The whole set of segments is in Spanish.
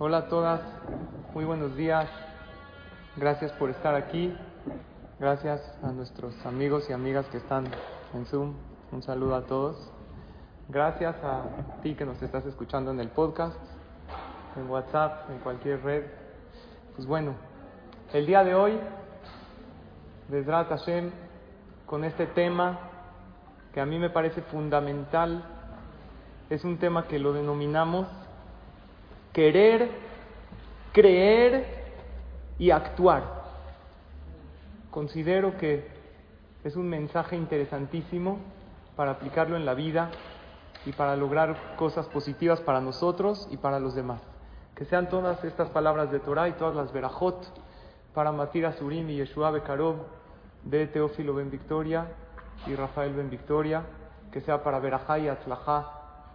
Hola a todas, muy buenos días. Gracias por estar aquí. Gracias a nuestros amigos y amigas que están en Zoom. Un saludo a todos. Gracias a ti que nos estás escuchando en el podcast, en WhatsApp, en cualquier red. Pues bueno, el día de hoy, Besrat Hashem, con este tema que a mí me parece fundamental, es un tema que lo denominamos querer, creer y actuar. Considero que es un mensaje interesantísimo para aplicarlo en la vida y para lograr cosas positivas para nosotros y para los demás. Que sean todas estas palabras de Torah y todas las verajot para Matira Surim y Yeshua Bekarov de Teófilo Ben Victoria y Rafael Ben Victoria, que sea para Berajá y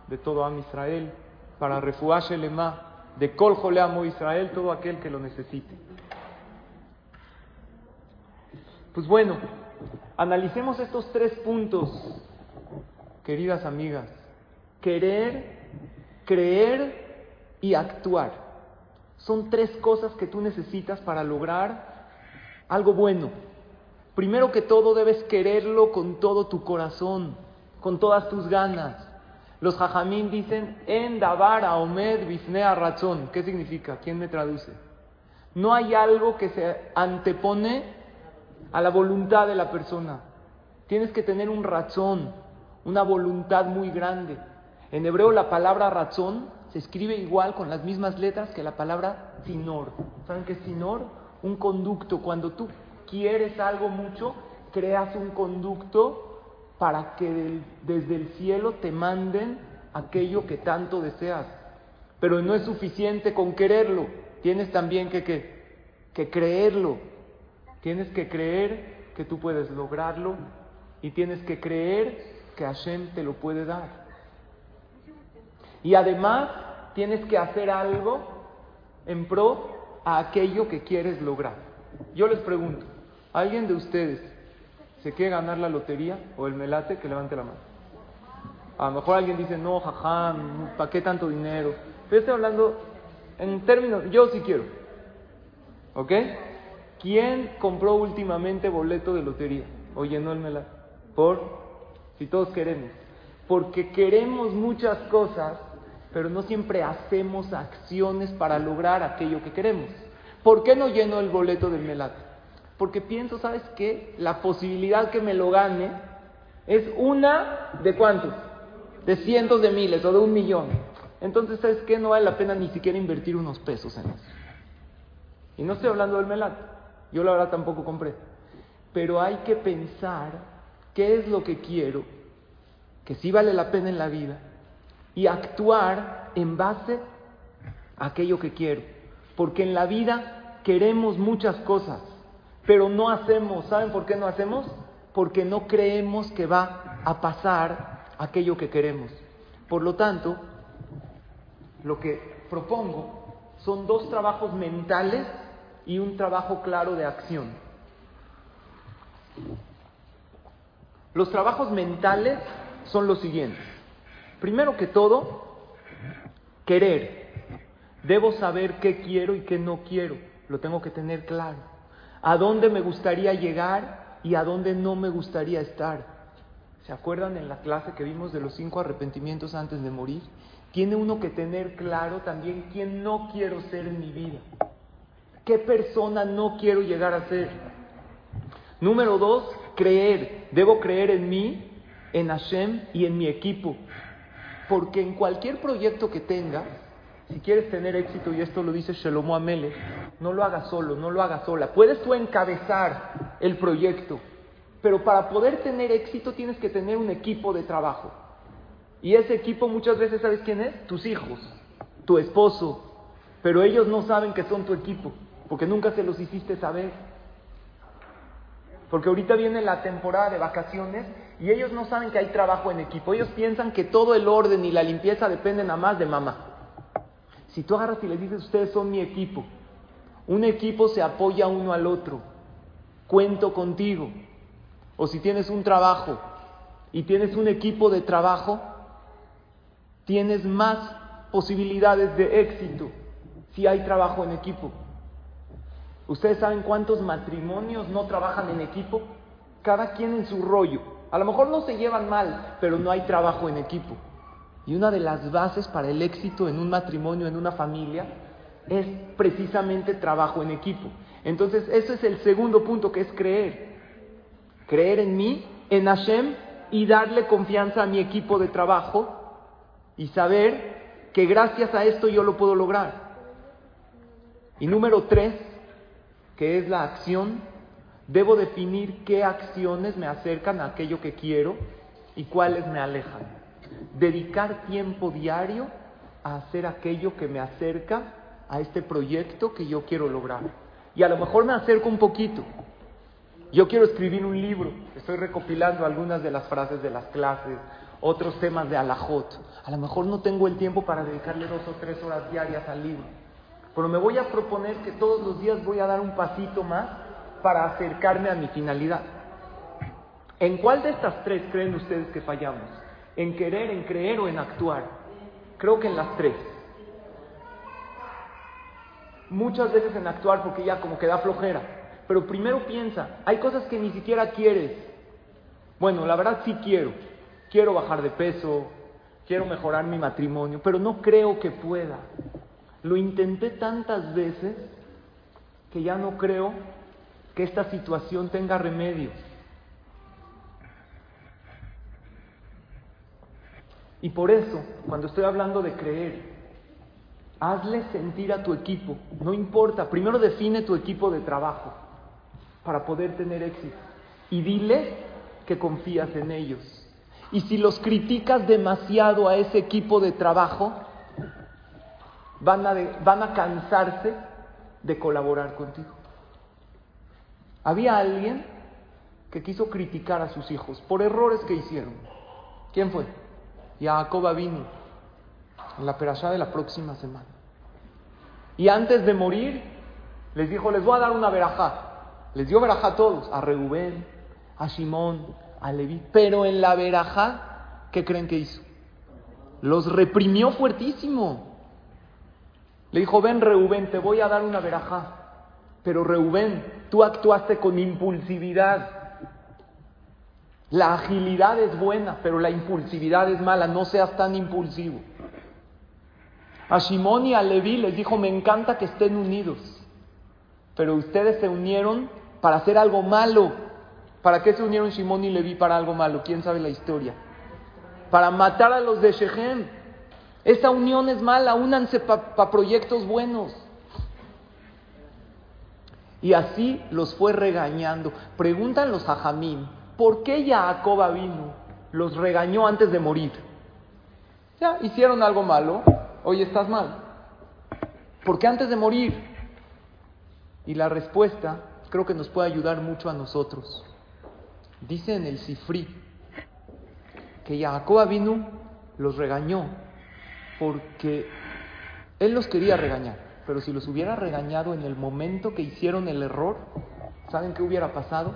de todo Am Israel, para Refuash Elema de Kol Joleamo Israel, todo aquel que lo necesite. Pues bueno, analicemos estos tres puntos, queridas amigas. Querer, creer y actuar. Son tres cosas que tú necesitas para lograr algo bueno. Primero que todo debes quererlo con todo tu corazón, con todas tus ganas. Los jajamín dicen, en davar omed bisnea razón. ¿Qué significa? ¿Quién me traduce? No hay algo que se antepone a la voluntad de la persona. Tienes que tener un razón, una voluntad muy grande. En hebreo la palabra razón se escribe igual con las mismas letras que la palabra sinor. ¿Saben qué es sinor? Un conducto. Cuando tú quieres algo mucho, creas un conducto para que desde el cielo te manden aquello que tanto deseas. Pero no es suficiente con quererlo, tienes también que, que, que creerlo. Tienes que creer que tú puedes lograrlo y tienes que creer que Hashem te lo puede dar. Y además tienes que hacer algo en pro a aquello que quieres lograr. Yo les pregunto, ¿alguien de ustedes se quiere ganar la lotería o el melate? Que levante la mano. A lo mejor alguien dice, no, jajá, ¿para qué tanto dinero? Pero estoy hablando en términos, yo sí quiero. ¿Ok? ¿Quién compró últimamente boleto de lotería o llenó el melate? Por, si todos queremos. Porque queremos muchas cosas, pero no siempre hacemos acciones para lograr aquello que queremos. ¿Por qué no llenó el boleto del melate? Porque pienso, ¿sabes qué? La posibilidad que me lo gane es una de cuántos? De cientos de miles o de un millón. Entonces, ¿sabes qué? No vale la pena ni siquiera invertir unos pesos en eso. Y no estoy hablando del melate. Yo la verdad tampoco compré. Pero hay que pensar qué es lo que quiero, que sí vale la pena en la vida, y actuar en base a aquello que quiero. Porque en la vida queremos muchas cosas, pero no hacemos. ¿Saben por qué no hacemos? Porque no creemos que va a pasar aquello que queremos. Por lo tanto, lo que propongo son dos trabajos mentales y un trabajo claro de acción. Los trabajos mentales son los siguientes. Primero que todo, querer. Debo saber qué quiero y qué no quiero. Lo tengo que tener claro. A dónde me gustaría llegar y a dónde no me gustaría estar. ¿Se acuerdan en la clase que vimos de los cinco arrepentimientos antes de morir? Tiene uno que tener claro también quién no quiero ser en mi vida. ¿Qué persona no quiero llegar a ser? Número dos, creer. Debo creer en mí, en Hashem y en mi equipo. Porque en cualquier proyecto que tengas, si quieres tener éxito, y esto lo dice Shelomo Amele, no lo hagas solo, no lo hagas sola. Puedes tú encabezar el proyecto, pero para poder tener éxito tienes que tener un equipo de trabajo. Y ese equipo muchas veces, ¿sabes quién es? Tus hijos, tu esposo. Pero ellos no saben que son tu equipo, porque nunca se los hiciste saber. Porque ahorita viene la temporada de vacaciones y ellos no saben que hay trabajo en equipo. Ellos piensan que todo el orden y la limpieza dependen nada más de mamá. Si tú agarras y les dices, ustedes son mi equipo, un equipo se apoya uno al otro. Cuento contigo. O si tienes un trabajo y tienes un equipo de trabajo, tienes más posibilidades de éxito. si hay trabajo en equipo. ¿Ustedes saben cuántos matrimonios no trabajan en equipo? Cada quien en su rollo. A lo mejor no se llevan mal, pero no hay trabajo en equipo. Y una de las bases para el éxito en un matrimonio, en una familia, es precisamente trabajo en equipo. Entonces, ese es el segundo punto que es creer. Creer en mí, en Hashem y darle confianza a mi equipo de trabajo y saber que gracias a esto yo lo puedo lograr. Y número tres, que es la acción, debo definir qué acciones me acercan a aquello que quiero y cuáles me alejan. Dedicar tiempo diario a hacer aquello que me acerca a este proyecto que yo quiero lograr. Y a lo mejor me acerco un poquito. Yo quiero escribir un libro, estoy recopilando algunas de las frases de las clases, otros temas de alajot. A lo mejor no tengo el tiempo para dedicarle dos o tres horas diarias al libro, pero me voy a proponer que todos los días voy a dar un pasito más para acercarme a mi finalidad. ¿En cuál de estas tres creen ustedes que fallamos? ¿En querer, en creer o en actuar? Creo que en las tres. Muchas veces en actuar porque ya como que da flojera. Pero primero piensa, hay cosas que ni siquiera quieres. Bueno, la verdad sí quiero. Quiero bajar de peso, quiero mejorar mi matrimonio, pero no creo que pueda. Lo intenté tantas veces que ya no creo que esta situación tenga remedio. Y por eso, cuando estoy hablando de creer, hazle sentir a tu equipo, no importa, primero define tu equipo de trabajo para poder tener éxito y dile que confías en ellos. Y si los criticas demasiado a ese equipo de trabajo, van a, van a cansarse de colaborar contigo. Había alguien que quiso criticar a sus hijos por errores que hicieron. ¿Quién fue? Jacob vino en la perashá de la próxima semana. Y antes de morir, les dijo, les voy a dar una verajá. Les dio verajá a todos, a Reubén, a Simón, a Leví. Pero en la verajá, ¿qué creen que hizo? Los reprimió fuertísimo. Le dijo, ven Reubén, te voy a dar una verajá. Pero Reubén, tú actuaste con impulsividad. La agilidad es buena, pero la impulsividad es mala. No seas tan impulsivo. A Simón y a Leví les dijo, me encanta que estén unidos. Pero ustedes se unieron para hacer algo malo. ¿Para qué se unieron Simón y Leví para algo malo? ¿Quién sabe la historia? Para matar a los de Shechem. Esa unión es mala, únanse para proyectos buenos. Y así los fue regañando. Preguntan los hajamim, ¿por qué Jacob vino? Los regañó antes de morir. Ya, hicieron algo malo, hoy estás mal. ¿Por qué antes de morir? Y la respuesta creo que nos puede ayudar mucho a nosotros. Dice en el Sifri que Jacob vino los regañó porque él los quería regañar, pero si los hubiera regañado en el momento que hicieron el error, ¿saben qué hubiera pasado?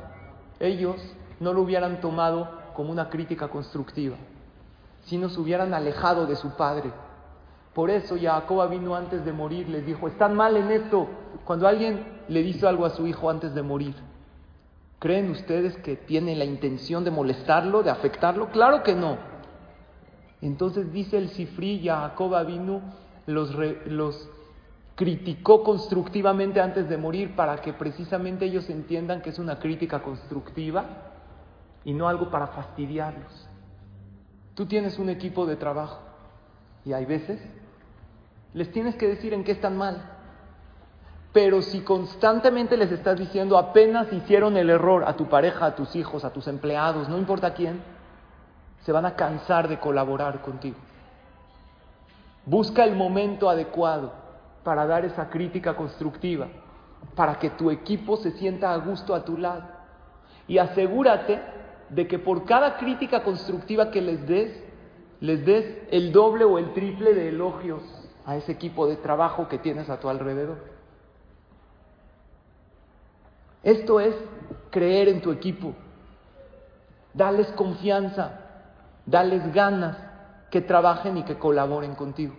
Ellos no lo hubieran tomado como una crítica constructiva, sino se hubieran alejado de su padre. Por eso Jacob vino antes de morir, les dijo, están mal en esto. Cuando alguien le dice algo a su hijo antes de morir, ¿creen ustedes que tiene la intención de molestarlo, de afectarlo? Claro que no. Entonces dice el Sifri, Jacob vino, los, los criticó constructivamente antes de morir para que precisamente ellos entiendan que es una crítica constructiva y no algo para fastidiarlos. Tú tienes un equipo de trabajo y hay veces les tienes que decir en qué están mal. Pero si constantemente les estás diciendo apenas hicieron el error a tu pareja, a tus hijos, a tus empleados, no importa quién, se van a cansar de colaborar contigo. Busca el momento adecuado para dar esa crítica constructiva, para que tu equipo se sienta a gusto a tu lado. Y asegúrate de que por cada crítica constructiva que les des, les des el doble o el triple de elogios a ese equipo de trabajo que tienes a tu alrededor. Esto es creer en tu equipo, darles confianza, darles ganas que trabajen y que colaboren contigo.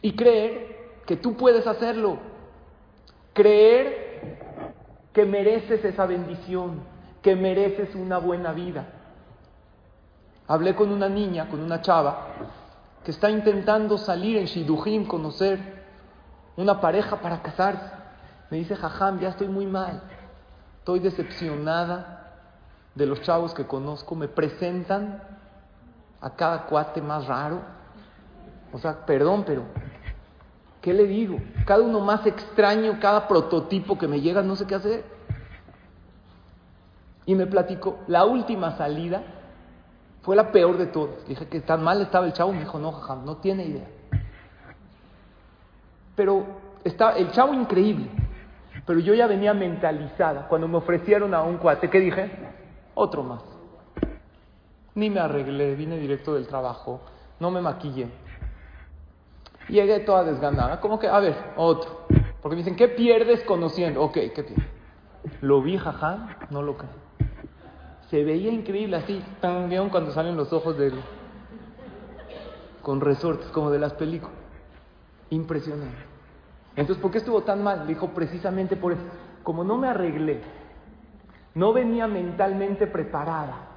Y creer que tú puedes hacerlo. Creer que mereces esa bendición, que mereces una buena vida. Hablé con una niña, con una chava, que está intentando salir en Shidujim, conocer una pareja para casarse. Me dice, jajam, ya estoy muy mal. Estoy decepcionada de los chavos que conozco. Me presentan a cada cuate más raro. O sea, perdón, pero ¿qué le digo? Cada uno más extraño, cada prototipo que me llega, no sé qué hacer. Y me platicó, la última salida fue la peor de todas. Dije que tan mal estaba el chavo, me dijo, no, jajam, no tiene idea. Pero estaba el chavo increíble, pero yo ya venía mentalizada. Cuando me ofrecieron a un cuate, ¿qué dije? Otro más. Ni me arreglé, vine directo del trabajo, no me maquillé. Llegué toda desganada, como que, a ver, otro. Porque me dicen, ¿qué pierdes conociendo? Ok, ¿qué pierdes? Lo vi, jajam, no lo creo se veía increíble así, tan cuando salen los ojos de él, con resortes, como de las películas. Impresionante. Entonces, ¿por qué estuvo tan mal? Dijo precisamente por eso. Como no me arreglé, no venía mentalmente preparada,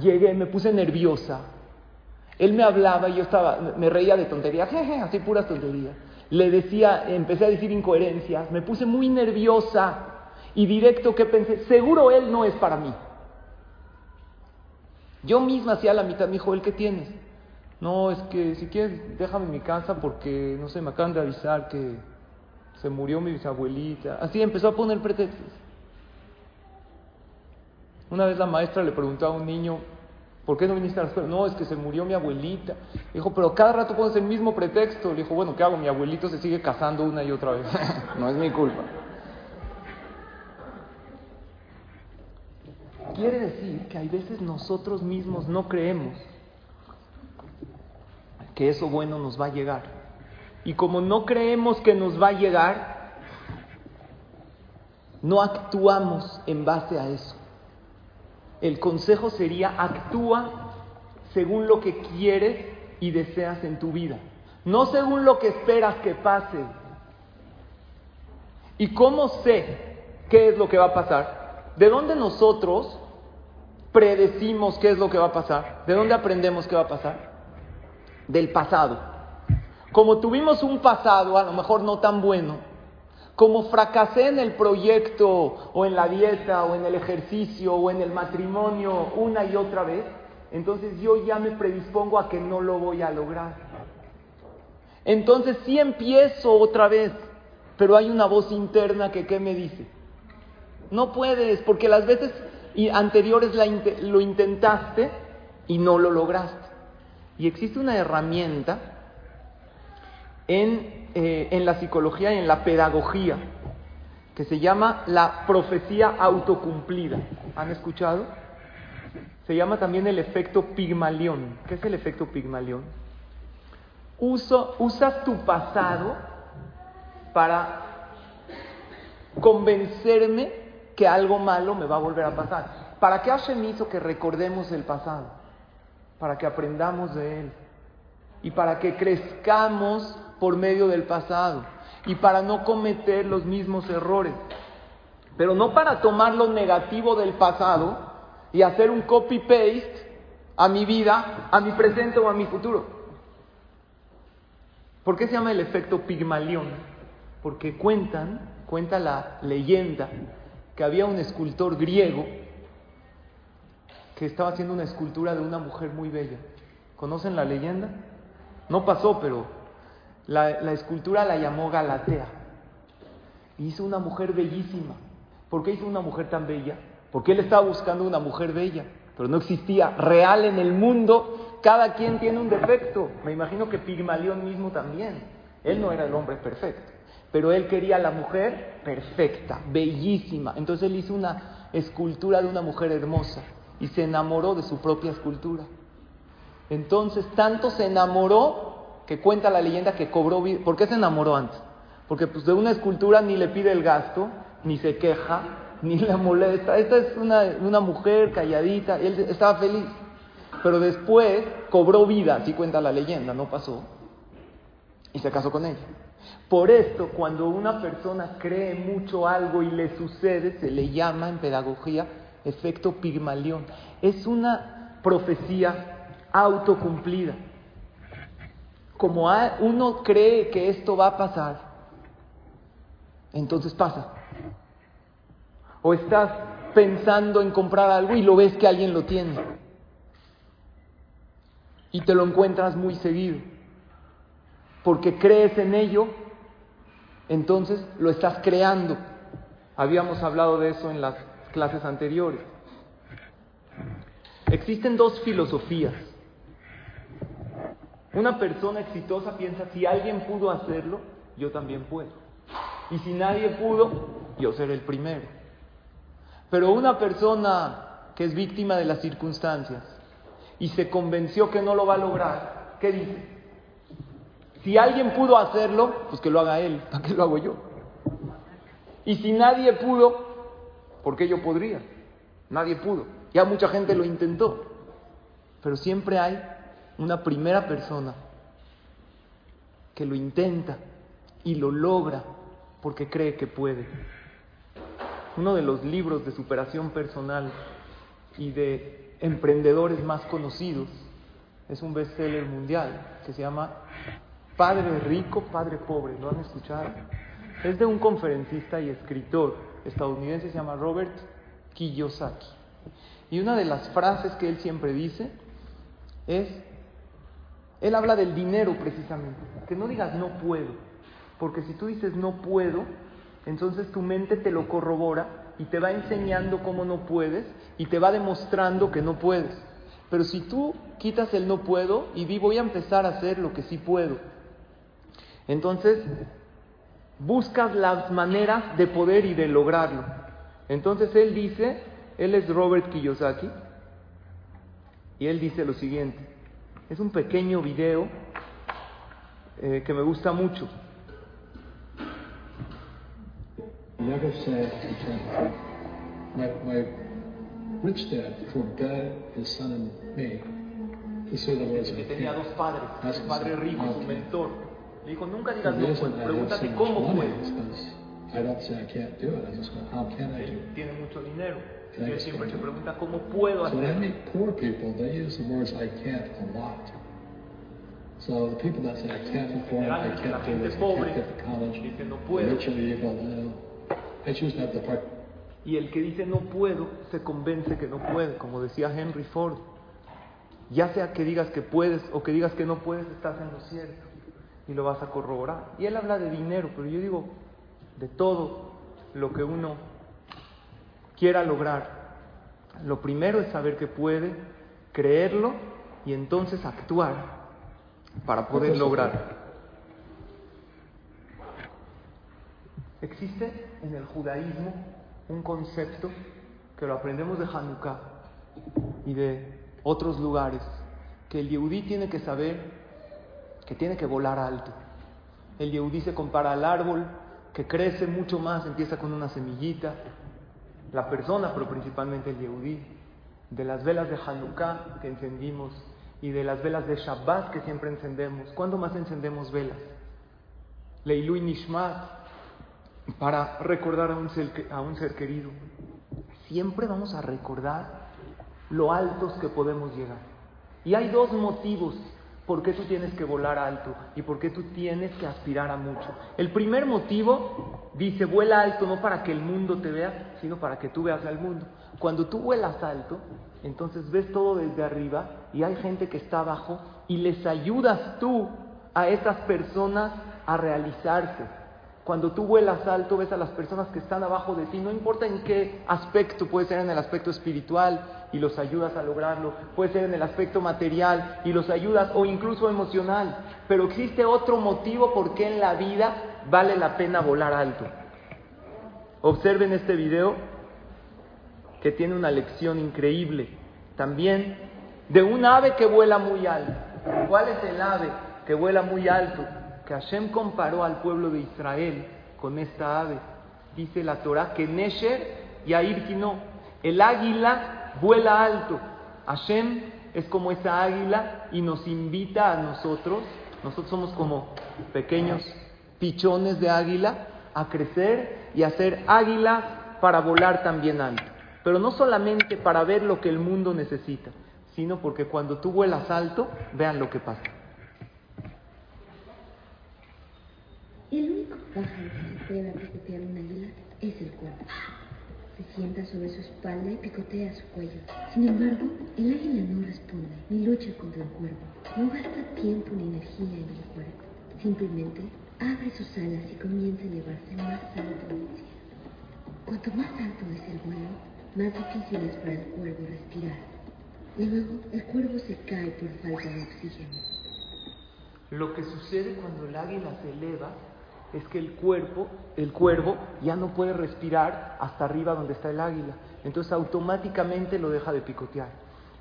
llegué, me puse nerviosa. Él me hablaba y yo estaba, me reía de tonterías, jeje, así puras tonterías. Le decía, empecé a decir incoherencias, me puse muy nerviosa y directo que pensé, seguro él no es para mí. Yo misma hacía la mitad, me dijo, ¿el qué tienes? No, es que si quieres déjame en mi casa porque, no sé, me acaban de avisar que se murió mi bisabuelita. Así empezó a poner pretextos. Una vez la maestra le preguntó a un niño, ¿por qué no viniste a la escuela? No, es que se murió mi abuelita. Dijo, pero cada rato pones el mismo pretexto. Le dijo, bueno, ¿qué hago? Mi abuelito se sigue casando una y otra vez. no es mi culpa. Quiere decir que hay veces nosotros mismos no creemos que eso bueno nos va a llegar. Y como no creemos que nos va a llegar, no actuamos en base a eso. El consejo sería actúa según lo que quieres y deseas en tu vida, no según lo que esperas que pase. ¿Y cómo sé qué es lo que va a pasar? ¿De dónde nosotros predecimos qué es lo que va a pasar? ¿De dónde aprendemos qué va a pasar? Del pasado. Como tuvimos un pasado a lo mejor no tan bueno, como fracasé en el proyecto o en la dieta o en el ejercicio o en el matrimonio una y otra vez, entonces yo ya me predispongo a que no lo voy a lograr. Entonces sí empiezo otra vez, pero hay una voz interna que ¿qué me dice? No puedes, porque las veces y anteriores lo intentaste y no lo lograste. Y existe una herramienta en, eh, en la psicología y en la pedagogía que se llama la profecía autocumplida. ¿Han escuchado? Se llama también el efecto Pigmalión. ¿Qué es el efecto Pigmalión? Uso, usas tu pasado para convencerme que algo malo me va a volver a pasar. ¿Para qué Hashem hizo que recordemos el pasado? Para que aprendamos de él. Y para que crezcamos por medio del pasado. Y para no cometer los mismos errores. Pero no para tomar lo negativo del pasado y hacer un copy-paste a mi vida, a mi presente o a mi futuro. ¿Por qué se llama el efecto Pigmalión? Porque cuentan, cuenta la leyenda, que había un escultor griego que estaba haciendo una escultura de una mujer muy bella. ¿Conocen la leyenda? No pasó, pero la, escultura la llamó Galatea. hizo una mujer bellísima. ¿Por qué hizo una mujer tan bella? Porque él estaba buscando una mujer bella, pero no existía real en el mundo. Cada quien tiene un defecto. Me imagino que Pigmalión mismo también. Él no era el hombre perfecto. Pero él quería a la mujer perfecta, bellísima. Entonces él hizo una escultura de una mujer hermosa y se enamoró de su propia escultura. Entonces tanto se enamoró que cuenta la leyenda que cobró vida. ¿Por qué se enamoró antes? Porque pues de una escultura ni le pide el gasto, ni se queja, ni le molesta. Esta es una, una mujer calladita, él estaba feliz. Pero después cobró vida, así cuenta la leyenda, no pasó. Y se casó con ella. Por esto, cuando una persona cree mucho algo y le sucede, se le llama en pedagogía efecto Pigmalión. Es una profecía autocumplida. Como uno cree que esto va a pasar, entonces pasa. O estás pensando en comprar algo y lo ves que alguien lo tiene. Y te lo encuentras muy seguido. Porque crees en ello, entonces lo estás creando. Habíamos hablado de eso en las clases anteriores. Existen dos filosofías. Una persona exitosa piensa, si alguien pudo hacerlo, yo también puedo. Y si nadie pudo, yo seré el primero. Pero una persona que es víctima de las circunstancias y se convenció que no lo va a lograr, ¿qué dice? Si alguien pudo hacerlo, pues que lo haga él, ¿para qué lo hago yo? Y si nadie pudo, ¿por qué yo podría? Nadie pudo. Ya mucha gente lo intentó. Pero siempre hay una primera persona que lo intenta y lo logra porque cree que puede. Uno de los libros de superación personal y de emprendedores más conocidos es un bestseller mundial que se llama Padre Rico, Padre Pobre. ¿Lo han escuchado? Es de un conferencista y escritor estadounidense, se llama Robert Kiyosaki. Y una de las frases que él siempre dice es, él habla del dinero precisamente, que no digas no puedo, porque si tú dices no puedo, entonces tu mente te lo corrobora y te va enseñando cómo no puedes y te va demostrando que no puedes. Pero si tú quitas el no puedo y di voy a empezar a hacer lo que sí puedo, entonces buscas las maneras de poder y de lograrlo. Entonces él dice, él es Robert Kiyosaki, y él dice lo siguiente, es un pequeño video eh, que me gusta mucho. never said my, my rich dad forgot his son and me. He said there was que tenía dos padres, That's un padre rico, mentor. Le dijo, nunca digas The no puedo, have pregúntate cómo money puedes. is because I don't say I can't do it. I just go, how can I do Él it? tiene mucho dinero. Y él siempre se pregunta, ¿cómo puedo hacerlo? they the. So the people that say I can't afford it, I can't do this, I can't get to college, the puedo. rich the evil, no. I choose to part. Y el que dice no puedo, se convence que no puede, como decía Henry Ford. Ya sea que digas que puedes o que digas que no puedes, estás en lo cierto y lo vas a corroborar. Y él habla de dinero, pero yo digo de todo lo que uno quiera lograr. Lo primero es saber que puede, creerlo y entonces actuar para poder lograr. Existe en el judaísmo un concepto que lo aprendemos de Hanukkah y de otros lugares, que el Yehudí tiene que saber que tiene que volar alto. El Yehudí se compara al árbol que crece mucho más, empieza con una semillita. La persona, pero principalmente el Yehudí, de las velas de Hanukkah que encendimos y de las velas de Shabbat que siempre encendemos. ¿Cuándo más encendemos velas? Leilui Nishmat, para recordar a un, ser, a un ser querido. Siempre vamos a recordar lo altos que podemos llegar. Y hay dos motivos por qué tú tienes que volar alto y por qué tú tienes que aspirar a mucho. El primer motivo dice, vuela alto no para que el mundo te vea, sino para que tú veas al mundo. Cuando tú vuelas alto, entonces ves todo desde arriba y hay gente que está abajo y les ayudas tú a esas personas a realizarse. Cuando tú vuelas alto, ves a las personas que están abajo de ti, no importa en qué aspecto, puede ser en el aspecto espiritual y los ayudas a lograrlo, puede ser en el aspecto material y los ayudas, o incluso emocional, pero existe otro motivo por qué en la vida vale la pena volar alto. Observen este video que tiene una lección increíble también de un ave que vuela muy alto. ¿Cuál es el ave que vuela muy alto? que Hashem comparó al pueblo de Israel con esta ave. Dice la Torah que Nesher y Airkino, el águila vuela alto. Hashem es como esa águila y nos invita a nosotros, nosotros somos como pequeños pichones de águila a crecer y a ser águila para volar también alto. Pero no solamente para ver lo que el mundo necesita, sino porque cuando tú vuelas alto, vean lo que pasa. El único pájaro que se puede picotear un águila es el cuervo. Sobre su espalda y picotea su cuello. Sin embargo, el águila no responde ni lucha contra el cuervo. No gasta tiempo ni energía en el cuerpo. Simplemente abre sus alas y comienza a elevarse más alto del cielo. Cuanto más alto es el vuelo, más difícil es para el cuervo respirar. Y luego el cuervo se cae por falta de oxígeno. Lo que sucede cuando el águila se eleva es que el cuerpo, el cuervo, ya no puede respirar hasta arriba donde está el águila. Entonces automáticamente lo deja de picotear.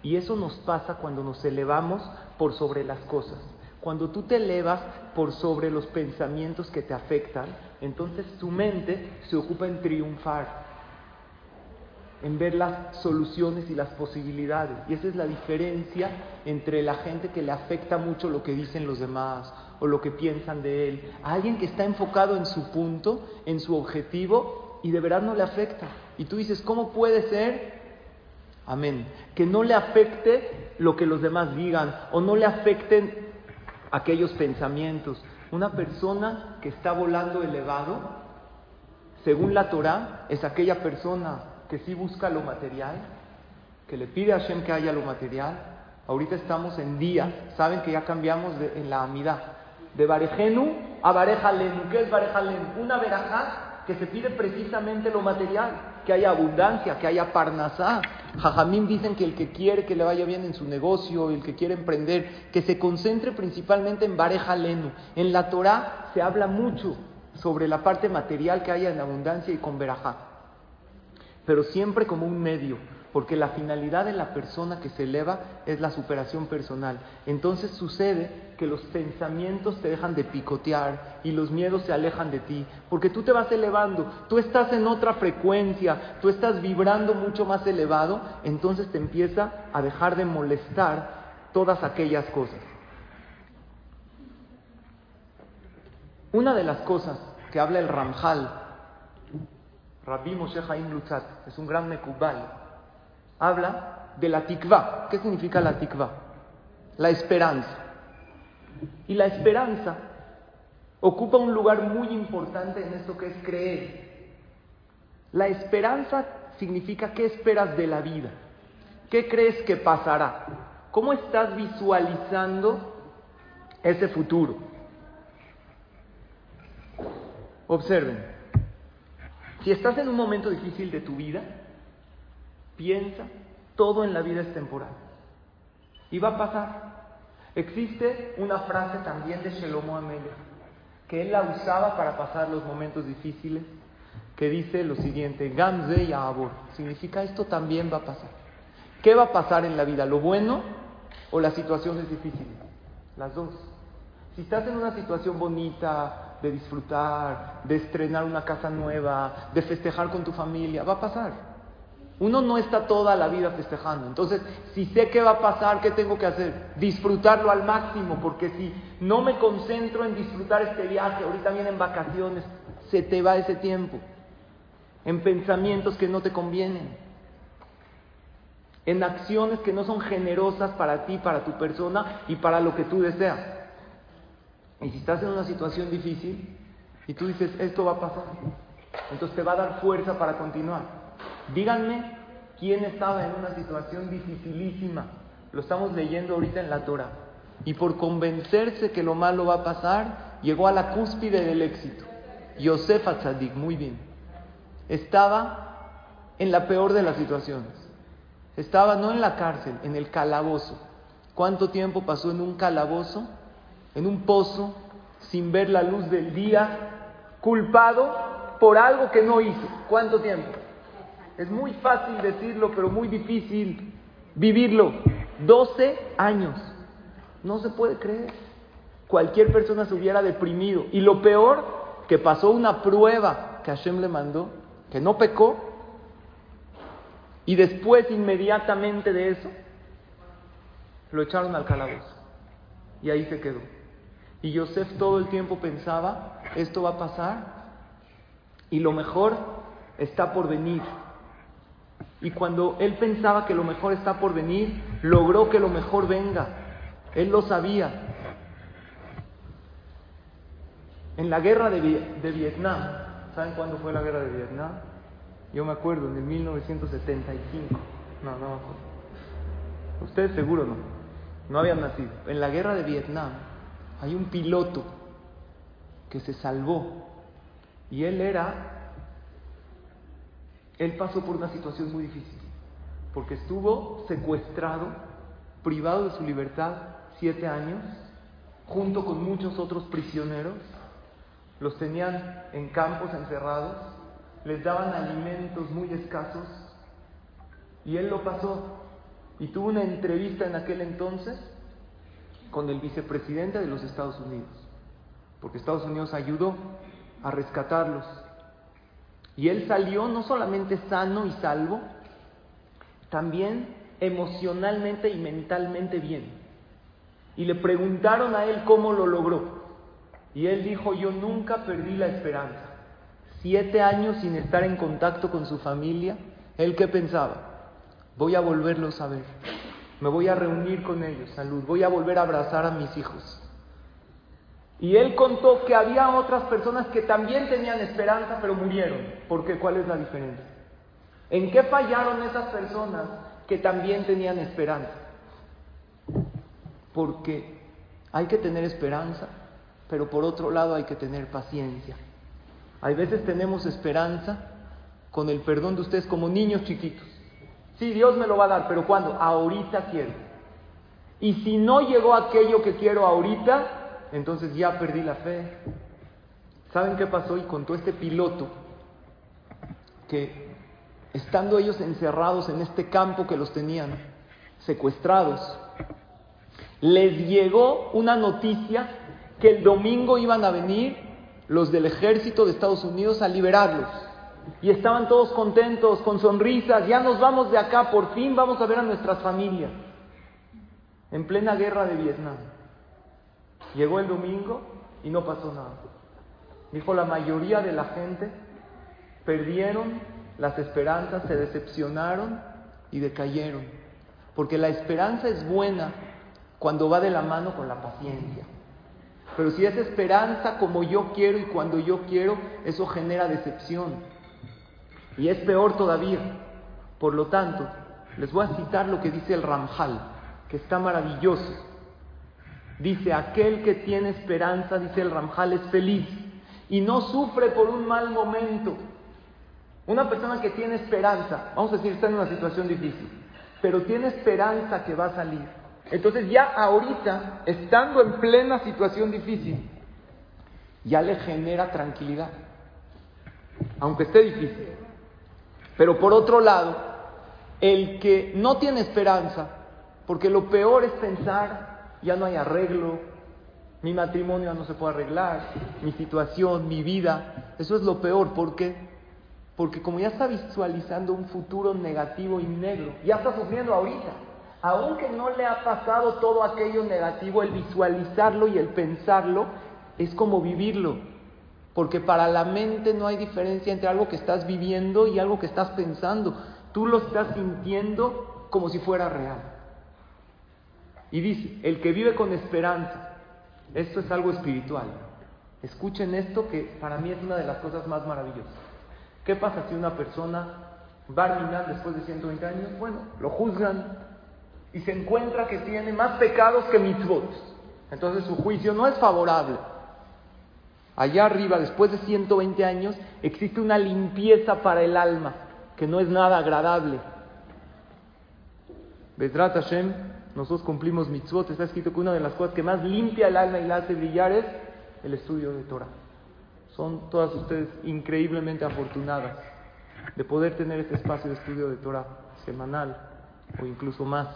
Y eso nos pasa cuando nos elevamos por sobre las cosas. Cuando tú te elevas por sobre los pensamientos que te afectan, entonces tu mente se ocupa en triunfar, en ver las soluciones y las posibilidades. Y esa es la diferencia entre la gente que le afecta mucho lo que dicen los demás o lo que piensan de él, a alguien que está enfocado en su punto, en su objetivo y de verdad no le afecta. Y tú dices, ¿cómo puede ser? Amén. Que no le afecte lo que los demás digan o no le afecten aquellos pensamientos. Una persona que está volando elevado, según la Torah, es aquella persona que sí busca lo material, que le pide a Hashem que haya lo material. Ahorita estamos en días, saben que ya cambiamos de, en la amidad, de Barejenu a Barejalenu. ¿Qué es Barejalenu? Una verajá que se pide precisamente lo material, que haya abundancia, que haya parnasá. Jajamín dicen que el que quiere que le vaya bien en su negocio, el que quiere emprender, que se concentre principalmente en Barejalenu. En la Torah se habla mucho sobre la parte material que haya en abundancia y con verajá, pero siempre como un medio porque la finalidad de la persona que se eleva es la superación personal. Entonces sucede que los pensamientos te dejan de picotear y los miedos se alejan de ti, porque tú te vas elevando, tú estás en otra frecuencia, tú estás vibrando mucho más elevado, entonces te empieza a dejar de molestar todas aquellas cosas. Una de las cosas que habla el Ramjal, Rabbi Moshe Haim Lutzat, es un gran mekubal, habla de la tikva. ¿Qué significa la tikva? La esperanza. Y la esperanza ocupa un lugar muy importante en esto que es creer. La esperanza significa qué esperas de la vida, qué crees que pasará, cómo estás visualizando ese futuro. Observen, si estás en un momento difícil de tu vida, Piensa, todo en la vida es temporal. Y va a pasar. Existe una frase también de Shelomo Amelech, que él la usaba para pasar los momentos difíciles, que dice lo siguiente, Gamze y Abor. Significa esto también va a pasar. ¿Qué va a pasar en la vida? ¿Lo bueno o las situaciones difíciles? Las dos. Si estás en una situación bonita, de disfrutar, de estrenar una casa nueva, de festejar con tu familia, va a pasar. Uno no está toda la vida festejando. Entonces, si sé qué va a pasar, ¿qué tengo que hacer? Disfrutarlo al máximo, porque si no me concentro en disfrutar este viaje, ahorita vienen vacaciones, se te va ese tiempo. En pensamientos que no te convienen. En acciones que no son generosas para ti, para tu persona y para lo que tú deseas. Y si estás en una situación difícil y tú dices, esto va a pasar, entonces te va a dar fuerza para continuar. Díganme quién estaba en una situación dificilísima. Lo estamos leyendo ahorita en la Torah. Y por convencerse que lo malo va a pasar, llegó a la cúspide del éxito. Yosef Atzadik, muy bien. Estaba en la peor de las situaciones. Estaba no en la cárcel, en el calabozo. ¿Cuánto tiempo pasó en un calabozo? En un pozo, sin ver la luz del día, culpado por algo que no hizo. ¿Cuánto tiempo? Es muy fácil decirlo, pero muy difícil vivirlo. 12 años. No se puede creer. Cualquier persona se hubiera deprimido. Y lo peor, que pasó una prueba que Hashem le mandó, que no pecó. Y después, inmediatamente de eso, lo echaron al calabozo. Y ahí se quedó. Y Yosef todo el tiempo pensaba esto va a pasar y lo mejor está por venir. Y cuando él pensaba que lo mejor está por venir, logró que lo mejor venga. Él lo sabía. En la guerra de, de Vietnam, ¿saben cuándo fue la guerra de Vietnam? Yo me acuerdo, en el 1975. No, no Ustedes seguro no. No habían nacido. En la guerra de Vietnam hay un piloto que se salvó. Y él era él pasó por una situación muy difícil, porque estuvo secuestrado, privado de su libertad siete años, junto con muchos otros prisioneros. Los tenían en campos encerrados, les daban alimentos muy escasos, y él lo pasó. Y tuvo una entrevista en aquel entonces con el vicepresidente de los Estados Unidos, porque Estados Unidos ayudó a rescatarlos. Y él salió no solamente sano y salvo, también emocionalmente y mentalmente bien. Y le preguntaron a él cómo lo logró. Y él dijo, yo nunca perdí la esperanza. Siete años sin estar en contacto con su familia, ¿él qué pensaba? Voy a volverlos a ver. Me voy a reunir con ellos, salud. Voy a volver a abrazar a mis hijos. Y él contó que había otras personas que también tenían esperanza, pero murieron. ¿Por qué? ¿Cuál es la diferencia? ¿En qué fallaron esas personas que también tenían esperanza? Porque hay que tener esperanza, pero por otro lado hay que tener paciencia. Hay veces tenemos esperanza con el perdón de ustedes como niños chiquitos. Sí, Dios me lo va a dar, pero ¿cuándo? Ahorita quiero. Y si no llegó aquello que quiero ahorita, entonces ya perdí la fe. ¿Saben qué pasó? Y contó este piloto que estando ellos encerrados en este campo que los tenían secuestrados, les llegó una noticia que el domingo iban a venir los del ejército de Estados Unidos a liberarlos. Y estaban todos contentos, con sonrisas, ya nos vamos de acá, por fin vamos a ver a nuestras familias. En plena guerra de Vietnam. Llegó el domingo y no pasó nada. Dijo, la mayoría de la gente perdieron las esperanzas, se decepcionaron y decayeron. Porque la esperanza es buena cuando va de la mano con la paciencia. Pero si es esperanza como yo quiero y cuando yo quiero, eso genera decepción. Y es peor todavía. Por lo tanto, les voy a citar lo que dice el Ramjal, que está maravilloso. Dice, aquel que tiene esperanza, dice el Ramjal, es feliz y no sufre por un mal momento. Una persona que tiene esperanza, vamos a decir, está en una situación difícil, pero tiene esperanza que va a salir. Entonces ya ahorita, estando en plena situación difícil, ya le genera tranquilidad, aunque esté difícil. Pero por otro lado, el que no tiene esperanza, porque lo peor es pensar ya no hay arreglo, mi matrimonio no se puede arreglar, mi situación, mi vida. Eso es lo peor, ¿por qué? Porque como ya está visualizando un futuro negativo y negro, ya está sufriendo ahorita. Aunque no le ha pasado todo aquello negativo, el visualizarlo y el pensarlo es como vivirlo. Porque para la mente no hay diferencia entre algo que estás viviendo y algo que estás pensando. Tú lo estás sintiendo como si fuera real. Y dice, el que vive con esperanza, esto es algo espiritual. Escuchen esto que para mí es una de las cosas más maravillosas. ¿Qué pasa si una persona va después de 120 años? Bueno, lo juzgan y se encuentra que tiene más pecados que mitzvot. Entonces su juicio no es favorable. Allá arriba, después de 120 años, existe una limpieza para el alma, que no es nada agradable. Bedrat Hashem, nosotros cumplimos mitzvot, está escrito que una de las cosas que más limpia el alma y la hace brillar es el estudio de Torah. Son todas ustedes increíblemente afortunadas de poder tener este espacio de estudio de Torah semanal o incluso más.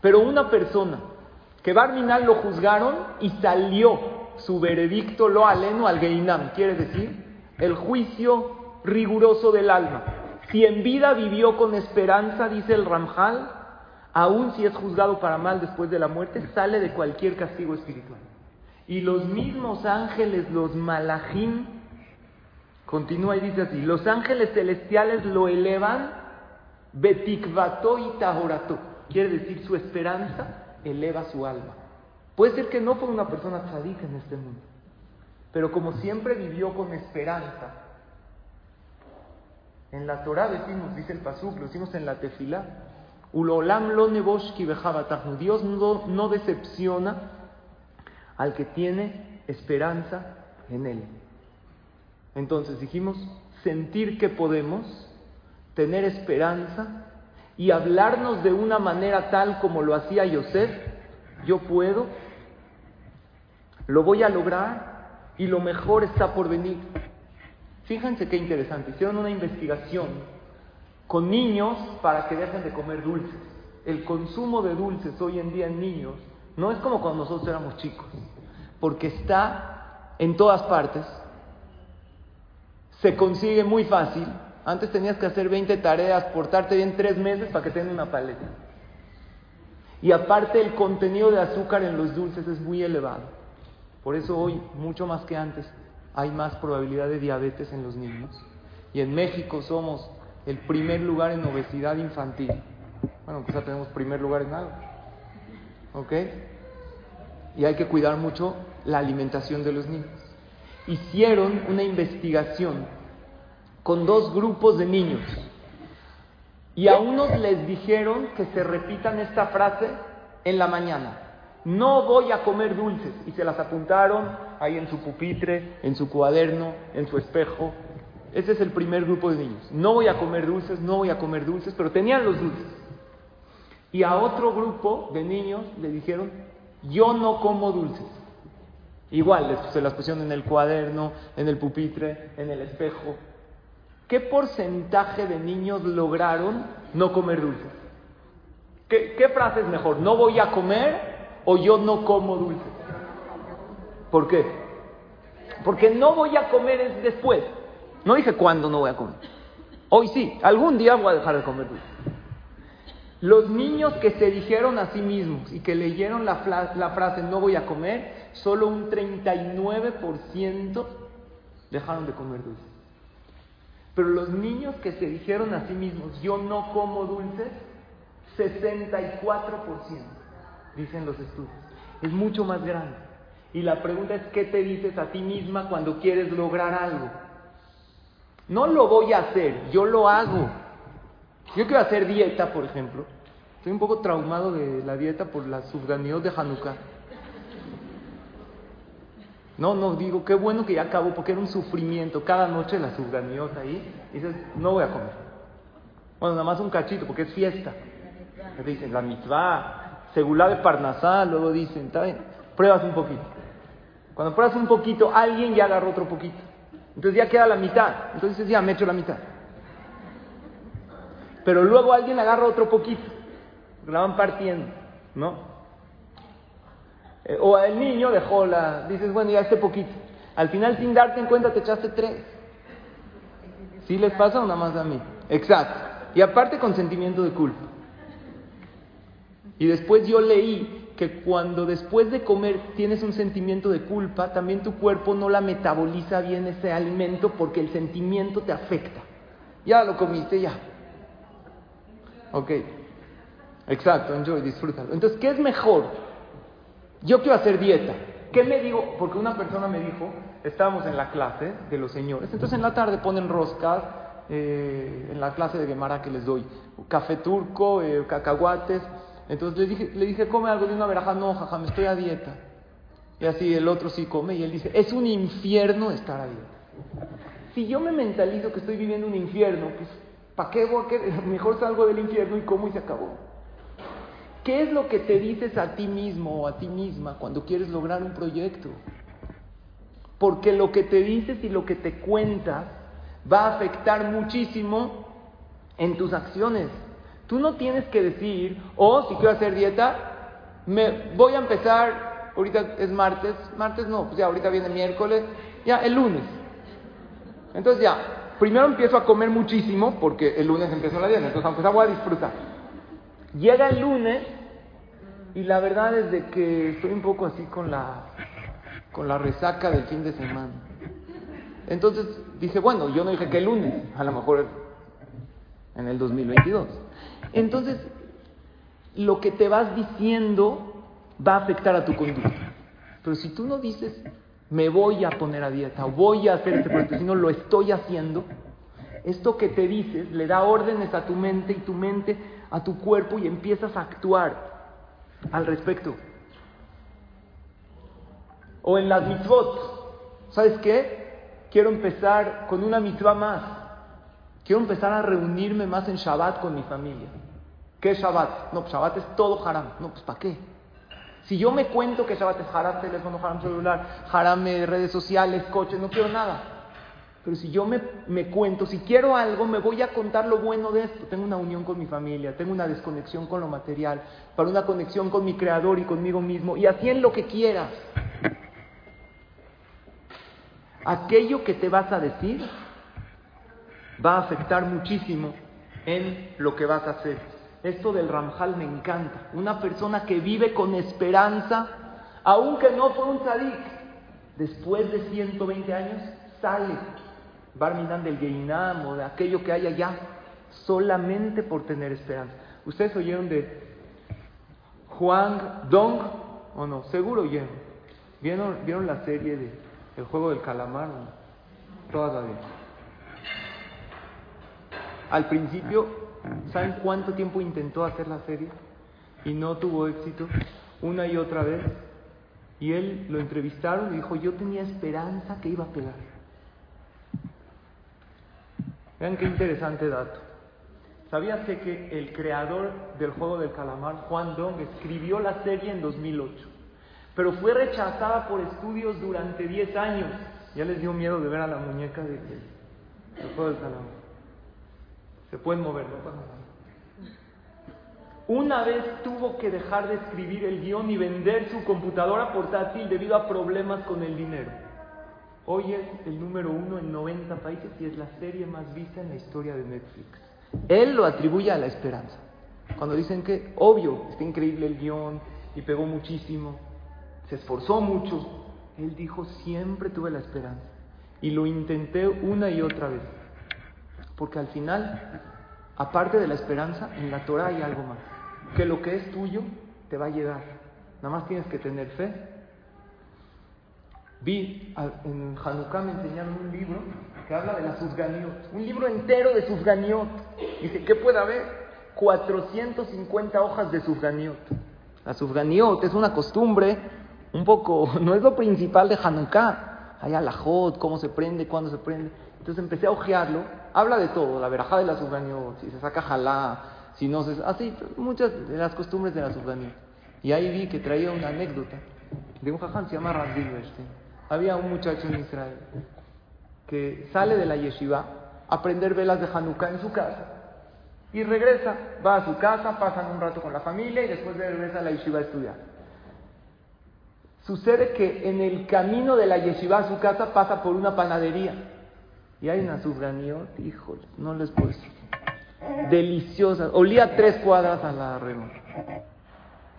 Pero una persona que Barminal lo juzgaron y salió su veredicto lo aleno al Geinam, quiere decir el juicio riguroso del alma. Si en vida vivió con esperanza, dice el Ramjal, aun si es juzgado para mal después de la muerte, sale de cualquier castigo espiritual. Y los mismos ángeles, los malachim, continúa y dice así, los ángeles celestiales lo elevan, betikvato y tahorato. Quiere decir su esperanza eleva su alma. Puede ser que no fue una persona tzadik en este mundo, pero como siempre vivió con esperanza, en la Torah decimos, dice el Pasuk, lo decimos en la Tefilá, Ulolam lo Dios no, no decepciona al que tiene esperanza en Él. Entonces dijimos, sentir que podemos, tener esperanza y hablarnos de una manera tal como lo hacía Yosef, yo puedo, lo voy a lograr y lo mejor está por venir. Fíjense qué interesante. Hicieron una investigación con niños para que dejen de comer dulces. El consumo de dulces hoy en día en niños no es como cuando nosotros éramos chicos, porque está en todas partes, se consigue muy fácil. Antes tenías que hacer 20 tareas, portarte bien tres meses para que tenga una paleta. Y aparte el contenido de azúcar en los dulces es muy elevado. Por eso hoy, mucho más que antes, hay más probabilidad de diabetes en los niños. Y en México somos el primer lugar en obesidad infantil. Bueno, quizá tenemos primer lugar en algo. ¿Ok? Y hay que cuidar mucho la alimentación de los niños. Hicieron una investigación con dos grupos de niños. Y a unos les dijeron que se repitan esta frase en la mañana. No voy a comer dulces. Y se las apuntaron ahí en su pupitre, en su cuaderno, en su espejo. Ese es el primer grupo de niños. No voy a comer dulces, no voy a comer dulces, pero tenían los dulces. Y a otro grupo de niños le dijeron, yo no como dulces. Igual, se las pusieron en el cuaderno, en el pupitre, en el espejo. ¿Qué porcentaje de niños lograron no comer dulces? ¿Qué, frase es mejor? ¿No voy a comer o yo no como dulces? ¿Por qué? Porque no voy a comer es después. No dije cuándo no voy a comer. Hoy sí, algún día voy a dejar de comer dulces. Los niños que se dijeron a sí mismos y que leyeron la, la frase no voy a comer, solo un 39% dejaron de comer dulces. Pero los niños que se dijeron a sí mismos yo no como dulces, 64%, dicen los estudios. Es mucho más grande. Y la pregunta es, ¿qué te dices a ti misma cuando quieres lograr algo? No lo voy a hacer, yo lo hago. Yo quiero hacer dieta, por ejemplo. Estoy un poco traumado de la dieta por las subganiot de Hanukkah. No, no, digo, qué bueno que ya acabó, porque era un sufrimiento. Cada noche la subganiot ahí, y dices, no voy a comer. Bueno, nada más un cachito, porque es fiesta. dicen, la mitzvah, segulá de Parnasá, luego dicen, está bien, pruebas un poquito. Cuando pruebas un poquito, alguien ya agarró otro poquito. Entonces ya queda la mitad. Entonces ya me echo la mitad. Pero luego alguien agarra otro poquito. La van partiendo, ¿no? Eh, o el niño dejó la. Dices, bueno, ya este poquito. Al final, sin darte en cuenta, te echaste tres. ¿Sí les pasa o nada más a mí? Exacto. Y aparte con sentimiento de culpa. Y después yo leí que cuando después de comer tienes un sentimiento de culpa, también tu cuerpo no la metaboliza bien ese alimento porque el sentimiento te afecta. Ya lo comiste, ya. Ok. Exacto, enjoy, disfrútalo. Entonces, ¿qué es mejor? Yo quiero hacer dieta. ¿Qué me digo? Porque una persona me dijo, estábamos en la clase de los señores, entonces en la tarde ponen roscas, eh, en la clase de Gemara que les doy, café turco, eh, cacahuates, entonces le dije, le dije, come algo de una veraja, no, jaja, me estoy a dieta. Y así el otro sí come y él dice, es un infierno estar a dieta. Si yo me mentalizo que estoy viviendo un infierno, pues ¿para qué voy a Mejor salgo del infierno y como y se acabó. ¿Qué es lo que te dices a ti mismo o a ti misma cuando quieres lograr un proyecto? Porque lo que te dices y lo que te cuentas va a afectar muchísimo en tus acciones. Tú no tienes que decir, oh, si quiero hacer dieta, me voy a empezar, ahorita es martes, martes no, pues ya ahorita viene miércoles, ya el lunes. Entonces ya, primero empiezo a comer muchísimo porque el lunes empiezo la dieta, entonces aunque voy a disfrutar. Llega el lunes y la verdad es de que estoy un poco así con la con la resaca del fin de semana. Entonces dije, bueno, yo no dije que el lunes, a lo mejor en el 2022. Entonces, lo que te vas diciendo va a afectar a tu conducta. Pero si tú no dices, me voy a poner a dieta o voy a hacer este proyecto, sino lo estoy haciendo, esto que te dices le da órdenes a tu mente y tu mente a tu cuerpo y empiezas a actuar al respecto. O en las mitzvot, ¿sabes qué? Quiero empezar con una mitzvah más. Quiero empezar a reunirme más en Shabbat con mi familia. ¿Qué es Shabbat? No, pues Shabbat es todo haram. No, pues ¿para qué? Si yo me cuento que Shabbat es haram teléfono, haram celular, haram eh, redes sociales, coches, no quiero nada. Pero si yo me, me, cuento, si quiero algo, me voy a contar lo bueno de esto. Tengo una unión con mi familia, tengo una desconexión con lo material, para una conexión con mi creador y conmigo mismo. Y así en lo que quieras. Aquello que te vas a decir va a afectar muchísimo en lo que vas a hacer. Esto del Ramjal me encanta. Una persona que vive con esperanza, aunque no fue un tzadik, después de 120 años sale Barminan del Geinam o de aquello que hay allá, solamente por tener esperanza. ¿Ustedes oyeron de Juan Dong o no? Seguro oyeron. ¿Vieron, ¿vieron la serie de El juego del calamar? Todavía. Al principio, ¿saben cuánto tiempo intentó hacer la serie? Y no tuvo éxito, una y otra vez. Y él lo entrevistaron y dijo, yo tenía esperanza que iba a pegar. Vean qué interesante dato. ¿Sabías que el creador del juego del calamar, Juan Dong, escribió la serie en 2008? Pero fue rechazada por estudios durante 10 años. Ya les dio miedo de ver a la muñeca de, del juego del calamar. Se pueden mover, no pasa nada. Una vez tuvo que dejar de escribir el guion y vender su computadora portátil debido a problemas con el dinero. Hoy es el número uno en 90 países y es la serie más vista en la historia de Netflix. Él lo atribuye a la esperanza. Cuando dicen que, obvio, está increíble el guion y pegó muchísimo, se esforzó mucho, él dijo, siempre tuve la esperanza. Y lo intenté una y otra vez. Porque al final, aparte de la esperanza, en la Torah hay algo más. Que lo que es tuyo te va a llegar. Nada más tienes que tener fe Vi en Hanukkah me enseñaron un libro que habla de la Sufganiot, un libro entero de Sufganiot. Dice, ¿qué puede haber? 450 hojas de Sufganiot. La Sufganiot es una costumbre un poco, no es lo principal de Hanukkah. Hay alajot, cómo se prende, cuándo se prende. Entonces empecé a ojearlo. Habla de todo, la verajá de la Sufganiot, si se saca jalá, si no se... Así, muchas de las costumbres de la Sufganiot. Y ahí vi que traía una anécdota de un jaján, se llama Randy había un muchacho en Israel que sale de la yeshiva a prender velas de Hanukkah en su casa y regresa, va a su casa, pasan un rato con la familia y después regresa a la yeshiva a estudiar. Sucede que en el camino de la yeshiva a su casa pasa por una panadería y hay una sufganiot, híjole, no les puedo decir, deliciosa, olía tres cuadras a la rema.